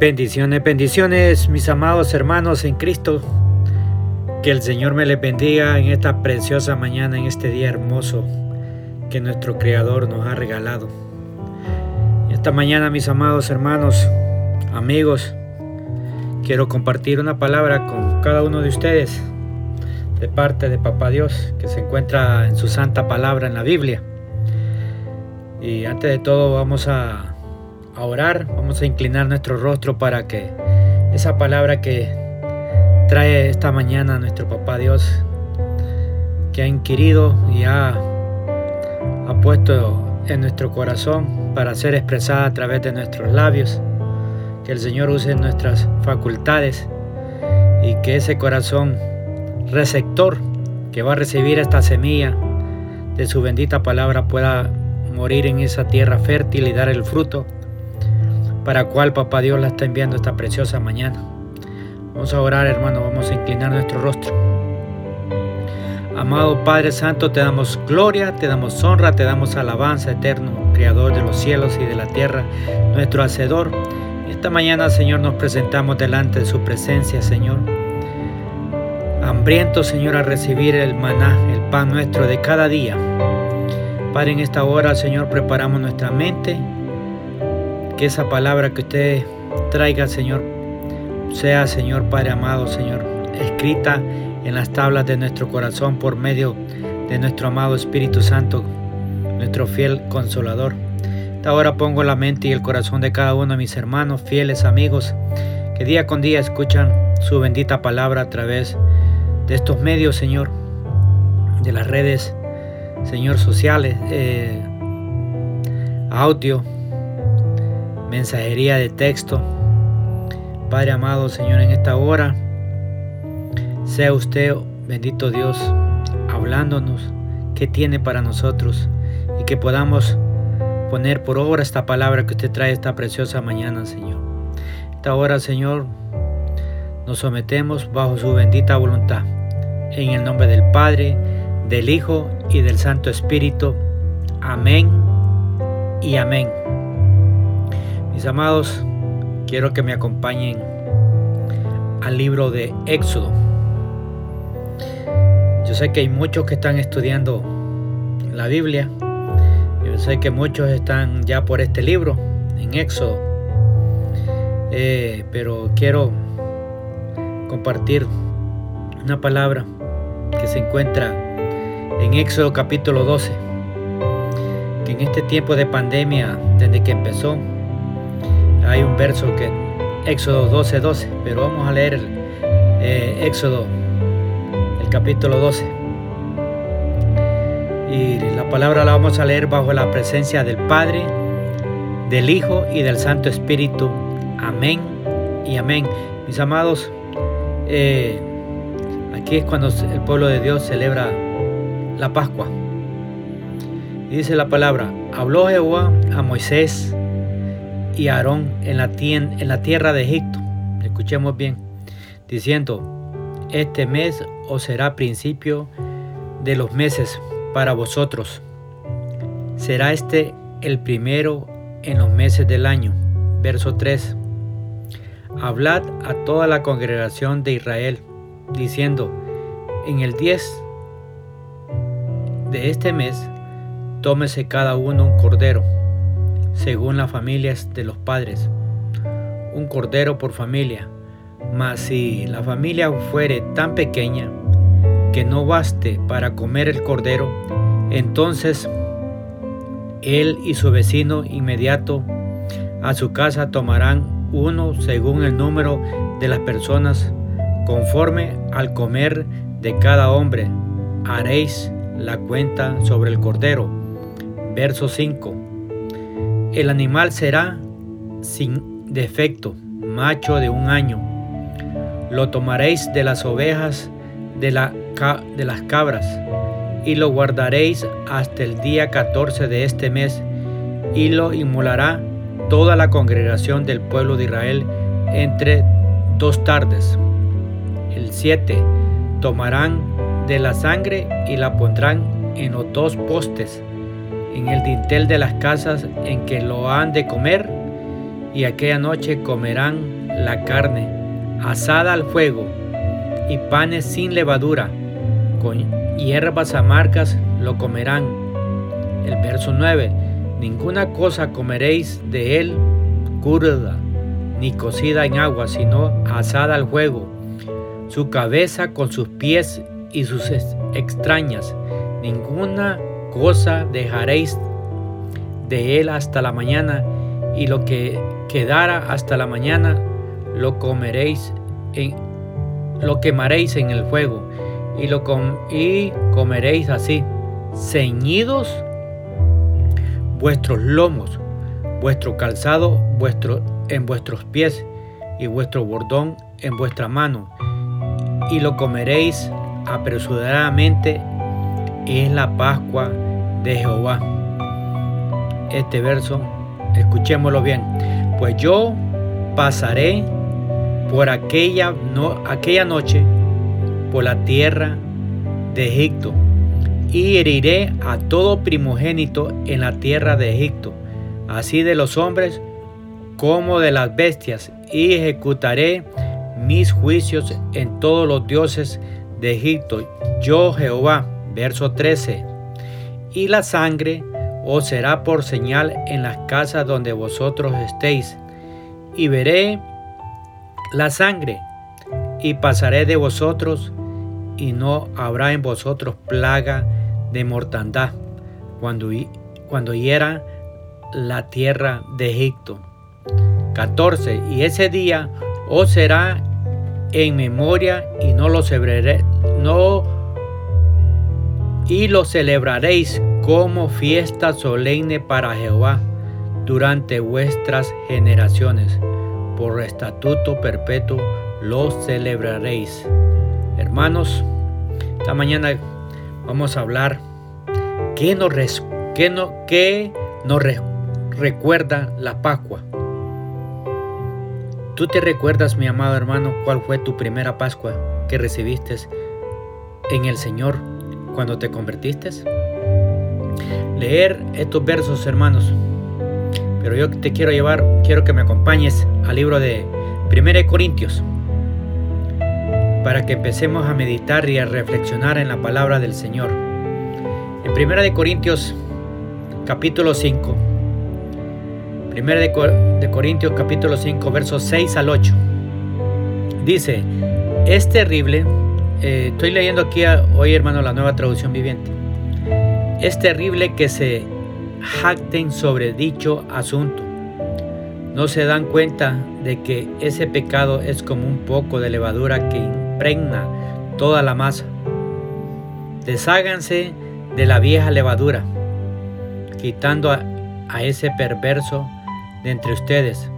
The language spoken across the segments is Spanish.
Bendiciones, bendiciones, mis amados hermanos en Cristo. Que el Señor me les bendiga en esta preciosa mañana, en este día hermoso que nuestro Creador nos ha regalado. Esta mañana, mis amados hermanos, amigos, quiero compartir una palabra con cada uno de ustedes de parte de Papá Dios que se encuentra en su santa palabra en la Biblia. Y antes de todo vamos a a orar, vamos a inclinar nuestro rostro para que esa palabra que trae esta mañana nuestro papá Dios, que ha inquirido y ha, ha puesto en nuestro corazón para ser expresada a través de nuestros labios, que el Señor use nuestras facultades y que ese corazón receptor que va a recibir esta semilla de su bendita palabra pueda morir en esa tierra fértil y dar el fruto para cual Papá Dios la está enviando esta preciosa mañana. Vamos a orar, hermano, vamos a inclinar nuestro rostro. Amado Padre Santo, te damos gloria, te damos honra, te damos alabanza eterno, Creador de los cielos y de la tierra, nuestro Hacedor. Esta mañana, Señor, nos presentamos delante de su presencia, Señor. Hambrientos, Señor, a recibir el maná, el pan nuestro de cada día. Padre, en esta hora, Señor, preparamos nuestra mente, que esa palabra que usted traiga, Señor, sea, Señor Padre amado, Señor, escrita en las tablas de nuestro corazón por medio de nuestro amado Espíritu Santo, nuestro fiel consolador. Ahora pongo la mente y el corazón de cada uno de mis hermanos, fieles amigos, que día con día escuchan su bendita palabra a través de estos medios, Señor, de las redes, Señor, sociales, eh, audio, mensajería de texto. Padre amado, Señor, en esta hora, sea usted, bendito Dios, hablándonos qué tiene para nosotros y que podamos poner por obra esta palabra que usted trae esta preciosa mañana, Señor. Esta hora, Señor, nos sometemos bajo su bendita voluntad. En el nombre del Padre, del Hijo y del Santo Espíritu. Amén y amén. Mis amados, quiero que me acompañen al libro de Éxodo. Yo sé que hay muchos que están estudiando la Biblia. Yo sé que muchos están ya por este libro, en Éxodo. Eh, pero quiero compartir una palabra que se encuentra en Éxodo capítulo 12. Que en este tiempo de pandemia, desde que empezó, hay un verso que Éxodo 12, 12, pero vamos a leer eh, Éxodo, el capítulo 12. Y la palabra la vamos a leer bajo la presencia del Padre, del Hijo y del Santo Espíritu. Amén y amén. Mis amados, eh, aquí es cuando el pueblo de Dios celebra la Pascua. Dice la palabra, habló Jehová a Moisés y Aarón en la, en la tierra de Egipto. Escuchemos bien, diciendo, este mes os será principio de los meses para vosotros. Será este el primero en los meses del año. Verso 3. Hablad a toda la congregación de Israel, diciendo, en el 10 de este mes, tómese cada uno un cordero según las familias de los padres, un cordero por familia. Mas si la familia fuere tan pequeña que no baste para comer el cordero, entonces él y su vecino inmediato a su casa tomarán uno según el número de las personas, conforme al comer de cada hombre. Haréis la cuenta sobre el cordero. Verso 5. El animal será sin defecto, macho de un año. Lo tomaréis de las ovejas, de, la, de las cabras, y lo guardaréis hasta el día 14 de este mes, y lo inmolará toda la congregación del pueblo de Israel entre dos tardes. El 7 tomarán de la sangre y la pondrán en los dos postes en el dintel de las casas en que lo han de comer y aquella noche comerán la carne asada al fuego y panes sin levadura, con hierbas amargas lo comerán. El verso 9, ninguna cosa comeréis de él curda, ni cocida en agua, sino asada al fuego, su cabeza con sus pies y sus extrañas, ninguna dejaréis de él hasta la mañana, y lo que quedara hasta la mañana lo comeréis en lo quemaréis en el fuego y lo y comeréis así ceñidos vuestros lomos vuestro calzado vuestro en vuestros pies y vuestro bordón en vuestra mano y lo comeréis apresuradamente es la Pascua de Jehová este verso escuchémoslo bien pues yo pasaré por aquella, no, aquella noche por la tierra de Egipto y heriré a todo primogénito en la tierra de Egipto, así de los hombres como de las bestias, y ejecutaré mis juicios en todos los dioses de Egipto. Yo Jehová, verso 13. Y la sangre os será por señal en las casas donde vosotros estéis, y veré la sangre, y pasaré de vosotros, y no habrá en vosotros plaga de mortandad, cuando, cuando hiera la tierra de Egipto. 14. Y ese día os será en memoria y no lo celebraré, no y lo celebraréis como fiesta solemne para Jehová durante vuestras generaciones por estatuto perpetuo los celebraréis. Hermanos, esta mañana vamos a hablar qué nos, qué no, qué nos recuerda la Pascua. ¿Tú te recuerdas, mi amado hermano, cuál fue tu primera Pascua que recibiste en el Señor cuando te convertiste? Leer estos versos, hermanos, pero yo te quiero llevar, quiero que me acompañes al libro de 1 Corintios para que empecemos a meditar y a reflexionar en la palabra del Señor. En 1 Corintios capítulo 5, 1 de Corintios capítulo 5 versos 6 al 8, dice, es terrible, eh, estoy leyendo aquí hoy hermano la nueva traducción viviente, es terrible que se jacten sobre dicho asunto. No se dan cuenta de que ese pecado es como un poco de levadura que impregna toda la masa. Desháganse de la vieja levadura, quitando a, a ese perverso de entre ustedes.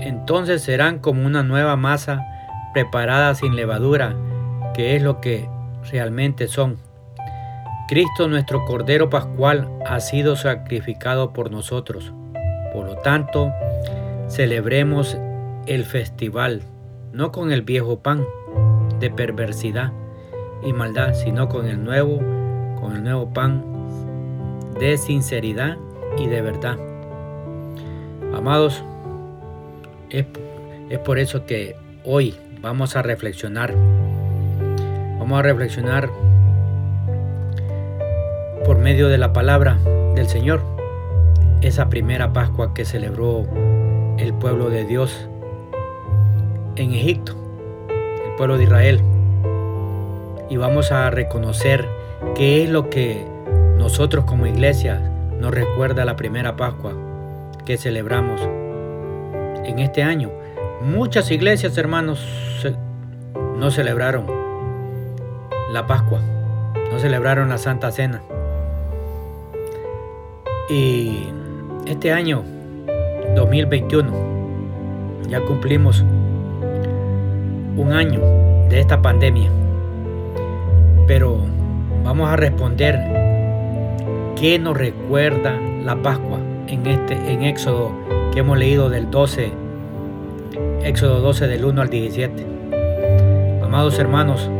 Entonces serán como una nueva masa preparada sin levadura, que es lo que realmente son. Cristo nuestro Cordero Pascual ha sido sacrificado por nosotros. Por lo tanto, celebremos el festival, no con el viejo pan de perversidad y maldad, sino con el nuevo, con el nuevo pan de sinceridad y de verdad. Amados, es, es por eso que hoy vamos a reflexionar. Vamos a reflexionar por medio de la palabra del Señor. Esa primera Pascua que celebró el pueblo de Dios en Egipto, el pueblo de Israel. Y vamos a reconocer qué es lo que nosotros como iglesia nos recuerda la primera Pascua que celebramos en este año. Muchas iglesias, hermanos, no celebraron la Pascua, no celebraron la Santa Cena. Y este año 2021 ya cumplimos un año de esta pandemia. Pero vamos a responder qué nos recuerda la Pascua en este en Éxodo que hemos leído del 12 Éxodo 12 del 1 al 17. Amados hermanos,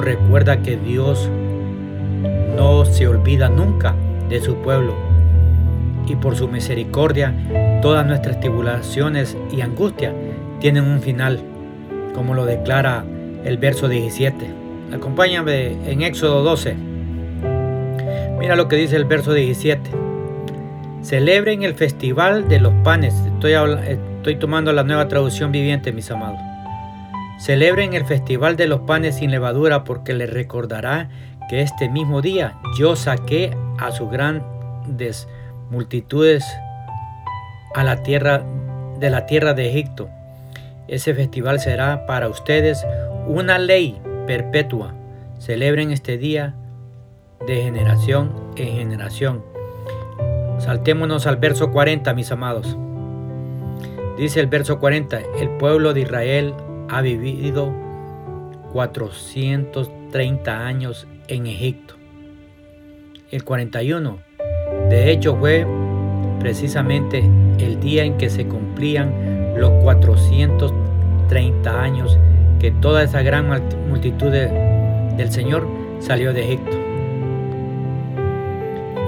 recuerda que Dios no se olvida nunca de su pueblo y por su misericordia todas nuestras tribulaciones y angustias tienen un final, como lo declara el verso 17. Acompáñame en Éxodo 12. Mira lo que dice el verso 17. Celebren el festival de los panes. Estoy, estoy tomando la nueva traducción viviente, mis amados. Celebren el festival de los panes sin levadura porque les recordará que este mismo día yo saqué a sus grandes multitudes a la tierra de la tierra de Egipto. Ese festival será para ustedes una ley perpetua. Celebren este día de generación en generación. Saltémonos al verso 40, mis amados. Dice el verso 40, el pueblo de Israel ha vivido 430 años en Egipto. El 41, de hecho, fue precisamente el día en que se cumplían los 430 años que toda esa gran multitud del Señor salió de Egipto.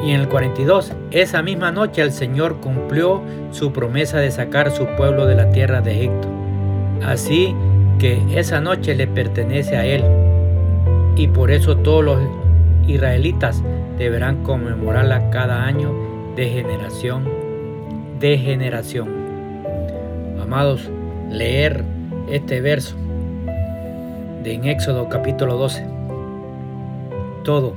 Y en el 42, esa misma noche el Señor cumplió su promesa de sacar su pueblo de la tierra de Egipto. Así que esa noche le pertenece a Él. Y por eso todos los israelitas deberán conmemorarla cada año de generación de generación. Amados, leer este verso de en Éxodo capítulo 12. Todo.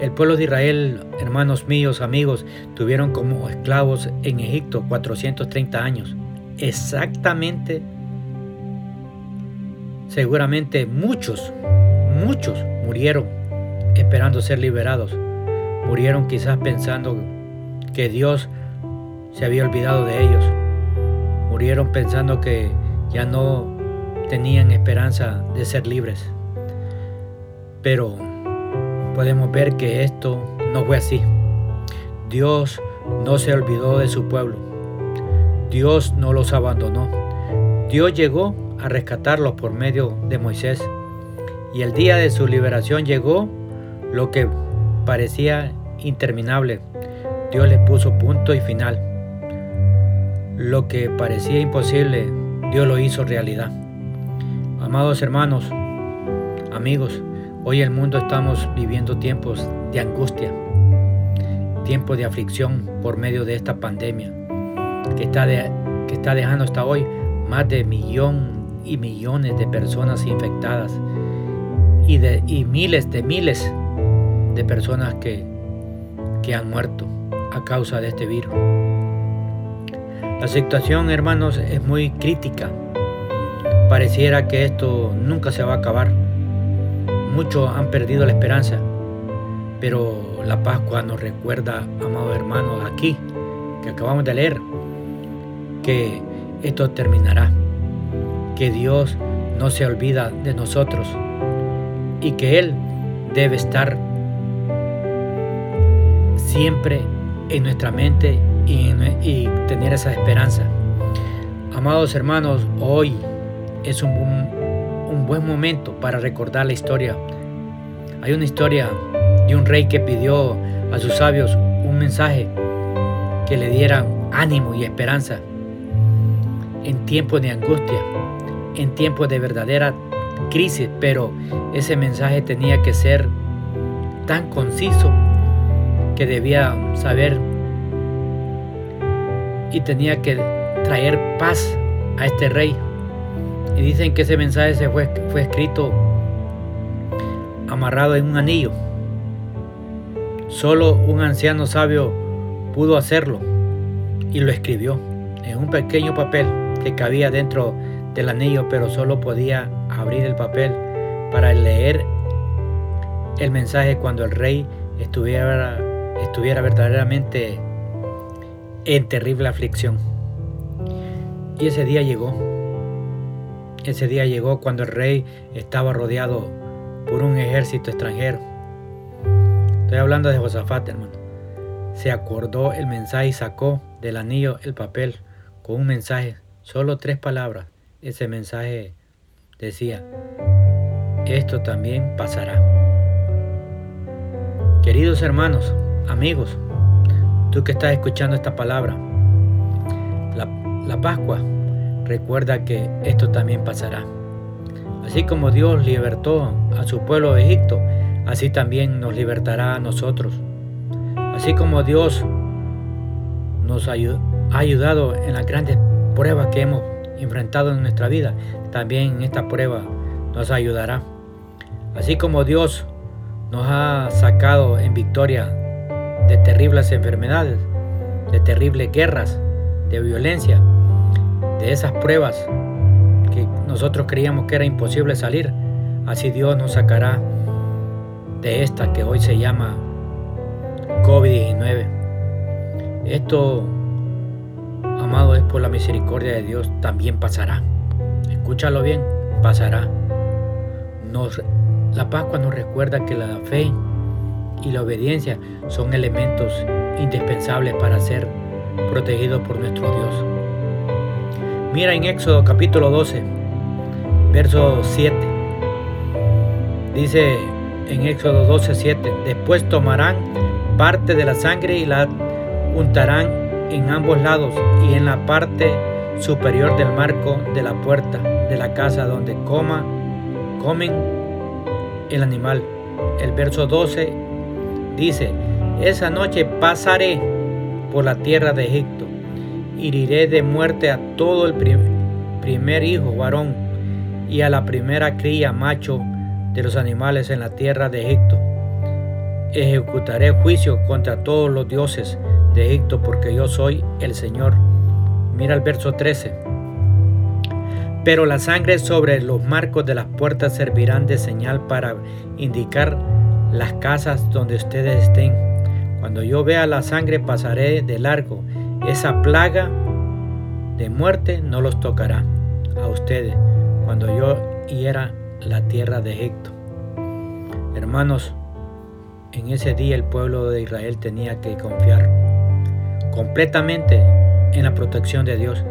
El pueblo de Israel, hermanos míos, amigos, tuvieron como esclavos en Egipto 430 años. Exactamente Seguramente muchos, muchos murieron esperando ser liberados. Murieron quizás pensando que Dios se había olvidado de ellos. Murieron pensando que ya no tenían esperanza de ser libres. Pero podemos ver que esto no fue así. Dios no se olvidó de su pueblo. Dios no los abandonó. Dios llegó a rescatarlos por medio de Moisés. Y el día de su liberación llegó lo que parecía interminable. Dios le puso punto y final. Lo que parecía imposible, Dios lo hizo realidad. Amados hermanos, amigos, hoy el mundo estamos viviendo tiempos de angustia, tiempos de aflicción por medio de esta pandemia que está, que está dejando hasta hoy más de millón y millones de personas infectadas y, de, y miles de miles de personas que, que han muerto a causa de este virus. La situación, hermanos, es muy crítica. Pareciera que esto nunca se va a acabar. Muchos han perdido la esperanza, pero la Pascua nos recuerda, amados hermanos, aquí, que acabamos de leer, que esto terminará que Dios no se olvida de nosotros y que Él debe estar siempre en nuestra mente y, tener esa esperanza. Amados hermanos, hoy es un, un buen momento para recordar la historia. Hay una historia de un rey que pidió a sus sabios un mensaje que le dieran ánimo y esperanza en tiempos de angustia en tiempos de verdadera crisis, pero ese mensaje tenía que ser tan conciso que debía saber y tenía que traer paz a este rey. Y dicen que ese mensaje se fue, fue escrito amarrado en un anillo. Solo un anciano sabio pudo hacerlo y lo escribió en un pequeño papel que cabía dentro del anillo, pero solo podía abrir el papel para leer el mensaje cuando el rey estuviera, estuviera verdaderamente en terrible aflicción. Y ese día llegó. Ese día llegó cuando el rey estaba rodeado por un ejército extranjero. Estoy hablando de Josafat, hermano. Se acordó el mensaje y sacó del anillo el papel con un mensaje, solo tres palabras ese mensaje decía, esto también pasará. Queridos hermanos, amigos, Tú que estás escuchando esta palabra, la, la Pascua, recuerda que esto también pasará. Así como Dios libertó a su pueblo de Egipto, así también nos libertará a nosotros. Así como Dios nos ha ayudado en las grandes pruebas que hemos enfrentado en nuestra vida, también en esta prueba nos ayudará. Así como Dios nos ha sacado en victoria de terribles enfermedades, de terribles guerras, de violencia, de esas pruebas que nosotros creíamos que era imposible salir, así Dios nos sacará de esta que hoy se llama COVID-19. Esto, amado, es por la misericordia de Dios, también pasará. Escúchalo bien, pasará. La Pascua nos recuerda que la fe y la obediencia son elementos indispensables para ser protegidos por nuestro Dios. Mira en Éxodo capítulo 12, verso 7. Dice en Éxodo 12, 7, después tomarán parte de la sangre y la untarán en ambos lados y en la parte superior del marco de la puerta de la casa donde coma, comen el animal. El verso 12 dice, esa noche pasaré por la tierra de Egipto, heriré de muerte a todo el primer hijo varón y a la primera cría macho de los animales en la tierra de Egipto ejecutaré juicio contra todos los dioses Egipto porque yo soy el Señor. Mira el verso 13. Pero la sangre sobre los marcos de las puertas servirán de señal para indicar las casas donde ustedes estén. Cuando yo vea la sangre pasaré de largo. Esa plaga de muerte no los tocará a ustedes cuando yo hiera la tierra de Egipto. Hermanos, en ese día el pueblo de Israel tenía que confiar completamente en la protección de Dios.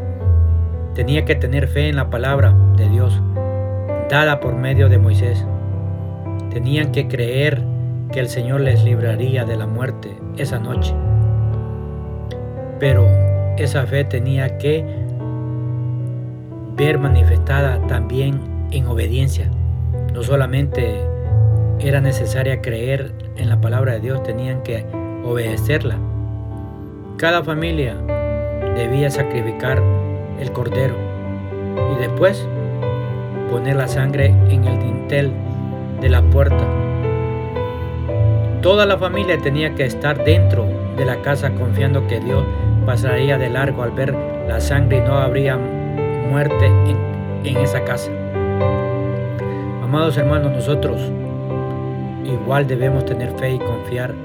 Tenía que tener fe en la palabra de Dios dada por medio de Moisés. Tenían que creer que el Señor les libraría de la muerte esa noche. Pero esa fe tenía que ver manifestada también en obediencia. No solamente era necesaria creer en la palabra de Dios, tenían que obedecerla. Cada familia debía sacrificar el cordero y después poner la sangre en el dintel de la puerta. Toda la familia tenía que estar dentro de la casa confiando que Dios pasaría de largo al ver la sangre y no habría muerte en, en esa casa. Amados hermanos, nosotros igual debemos tener fe y confiar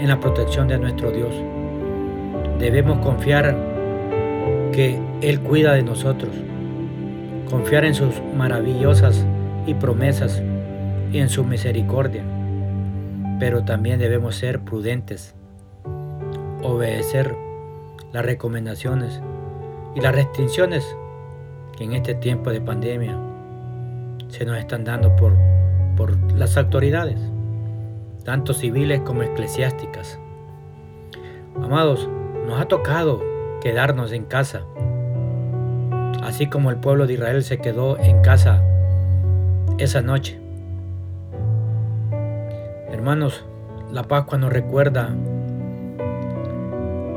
en la protección de nuestro Dios. Debemos confiar que Él cuida de nosotros, confiar en sus maravillosas y promesas y en su misericordia. Pero también debemos ser prudentes, obedecer las recomendaciones y las restricciones que en este tiempo de pandemia se nos están dando por, por las autoridades tanto civiles como eclesiásticas. Amados, nos ha tocado quedarnos en casa, así como el pueblo de Israel se quedó en casa esa noche. Hermanos, la Pascua nos recuerda,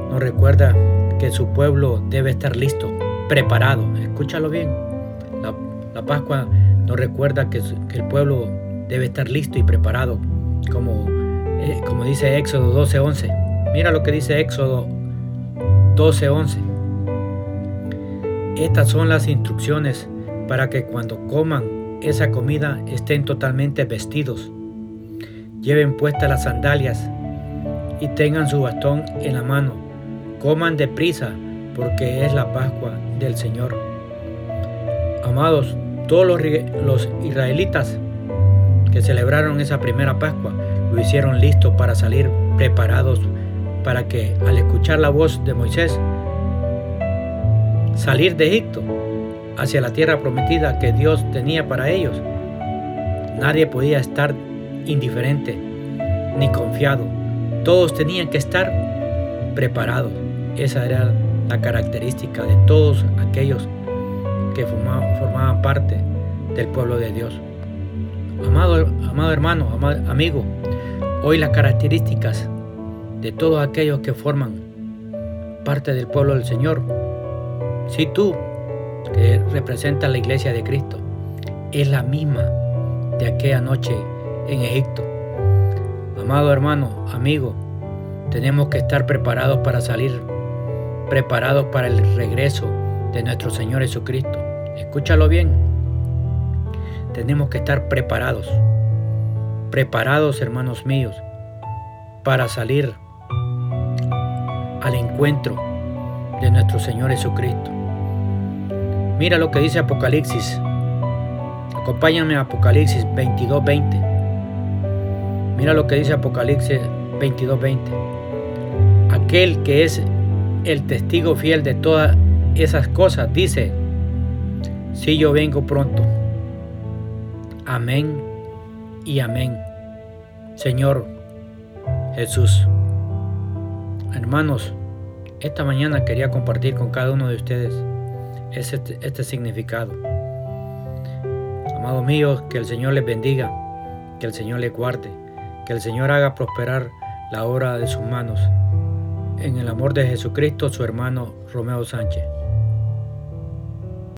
nos recuerda que su pueblo debe estar listo, preparado. Escúchalo bien. La, Pascua nos recuerda que, el pueblo debe estar listo y preparado como, eh, como dice Éxodo 12:11. Mira lo que dice Éxodo 12:11. Estas son las instrucciones para que cuando coman esa comida estén totalmente vestidos, lleven puestas las sandalias y tengan su bastón en la mano. Coman deprisa porque es la Pascua del Señor. Amados, todos los, los israelitas que celebraron esa primera Pascua lo hicieron listo para salir preparados para que al escuchar la voz de Moisés salir de Egipto hacia la tierra prometida que Dios tenía para ellos. Nadie podía estar indiferente ni confiado. Todos tenían que estar preparados. Esa era la característica de todos aquellos que formaban, parte del pueblo de Dios. Amado, amado hermano, amado amigo, hoy las características de todos aquellos que forman parte del pueblo del Señor, si tú que representas la iglesia de Cristo, es la misma de aquella noche en Egipto. Amado hermano, amigo, tenemos que estar preparados para salir, preparados para el regreso de nuestro Señor Jesucristo. Escúchalo bien. Tenemos que estar preparados, preparados hermanos míos, para salir al encuentro de nuestro Señor Jesucristo. Mira lo que dice Apocalipsis. Acompáñame a Apocalipsis 22:20. Mira lo que dice Apocalipsis 22:20. Aquel que es el testigo fiel de todas esas cosas dice, si yo vengo pronto. Amén y amén. Señor Jesús. Hermanos, esta mañana quería compartir con cada uno de ustedes este, este significado. Amados míos, que el Señor les bendiga, que el Señor les guarde, que el Señor haga prosperar la obra de sus manos. En el amor de Jesucristo, su hermano Romeo Sánchez.